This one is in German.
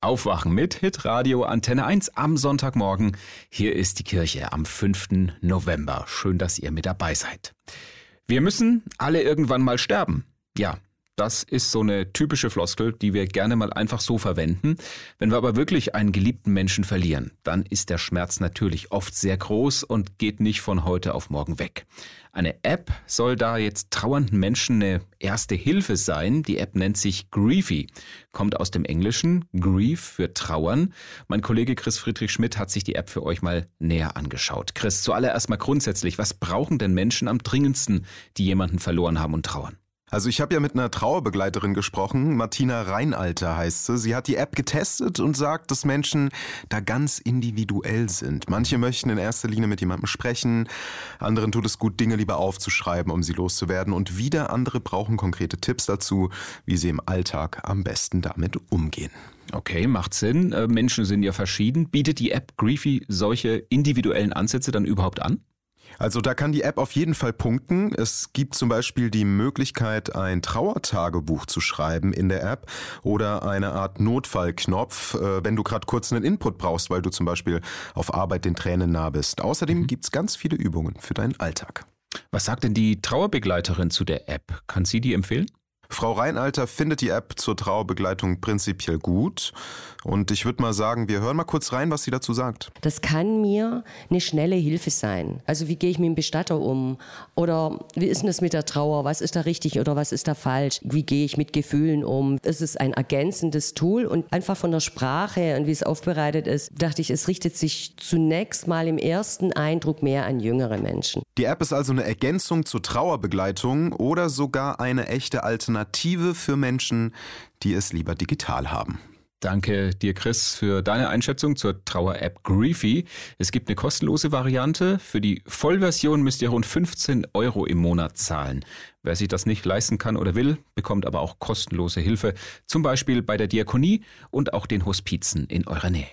Aufwachen mit Hitradio Antenne 1 am Sonntagmorgen. Hier ist die Kirche am 5. November. Schön, dass ihr mit dabei seid. Wir müssen alle irgendwann mal sterben. Ja, das ist so eine typische Floskel, die wir gerne mal einfach so verwenden. Wenn wir aber wirklich einen geliebten Menschen verlieren, dann ist der Schmerz natürlich oft sehr groß und geht nicht von heute auf morgen weg. Eine App soll da jetzt trauernden Menschen eine erste Hilfe sein. Die App nennt sich Griefy, kommt aus dem Englischen Grief für Trauern. Mein Kollege Chris Friedrich Schmidt hat sich die App für euch mal näher angeschaut. Chris, zuallererst mal grundsätzlich, was brauchen denn Menschen am dringendsten, die jemanden verloren haben und trauern? Also ich habe ja mit einer Trauerbegleiterin gesprochen, Martina Reinalter heißt sie. Sie hat die App getestet und sagt, dass Menschen da ganz individuell sind. Manche möchten in erster Linie mit jemandem sprechen, anderen tut es gut, Dinge lieber aufzuschreiben, um sie loszuwerden und wieder andere brauchen konkrete Tipps dazu, wie sie im Alltag am besten damit umgehen. Okay, macht Sinn. Äh, Menschen sind ja verschieden. Bietet die App Griefy solche individuellen Ansätze dann überhaupt an? Also da kann die App auf jeden Fall punkten. Es gibt zum Beispiel die Möglichkeit, ein Trauertagebuch zu schreiben in der App oder eine Art Notfallknopf, äh, wenn du gerade kurz einen Input brauchst, weil du zum Beispiel auf Arbeit den Tränen nah bist. Außerdem mhm. gibt's ganz viele Übungen für deinen Alltag. Was sagt denn die Trauerbegleiterin zu der App? Kann sie die empfehlen? Frau Reinalter findet die App zur Trauerbegleitung prinzipiell gut. Und ich würde mal sagen, wir hören mal kurz rein, was sie dazu sagt. Das kann mir eine schnelle Hilfe sein. Also wie gehe ich mit dem Bestatter um? Oder wie ist denn das mit der Trauer? Was ist da richtig oder was ist da falsch? Wie gehe ich mit Gefühlen um? Es ist ein ergänzendes Tool und einfach von der Sprache und wie es aufbereitet ist, dachte ich, es richtet sich zunächst mal im ersten Eindruck mehr an jüngere Menschen. Die App ist also eine Ergänzung zur Trauerbegleitung oder sogar eine echte Alternative für Menschen, die es lieber digital haben. Danke dir, Chris, für deine Einschätzung zur Trauer-App Griefy. Es gibt eine kostenlose Variante. Für die Vollversion müsst ihr rund 15 Euro im Monat zahlen. Wer sich das nicht leisten kann oder will, bekommt aber auch kostenlose Hilfe, zum Beispiel bei der Diakonie und auch den Hospizen in eurer Nähe.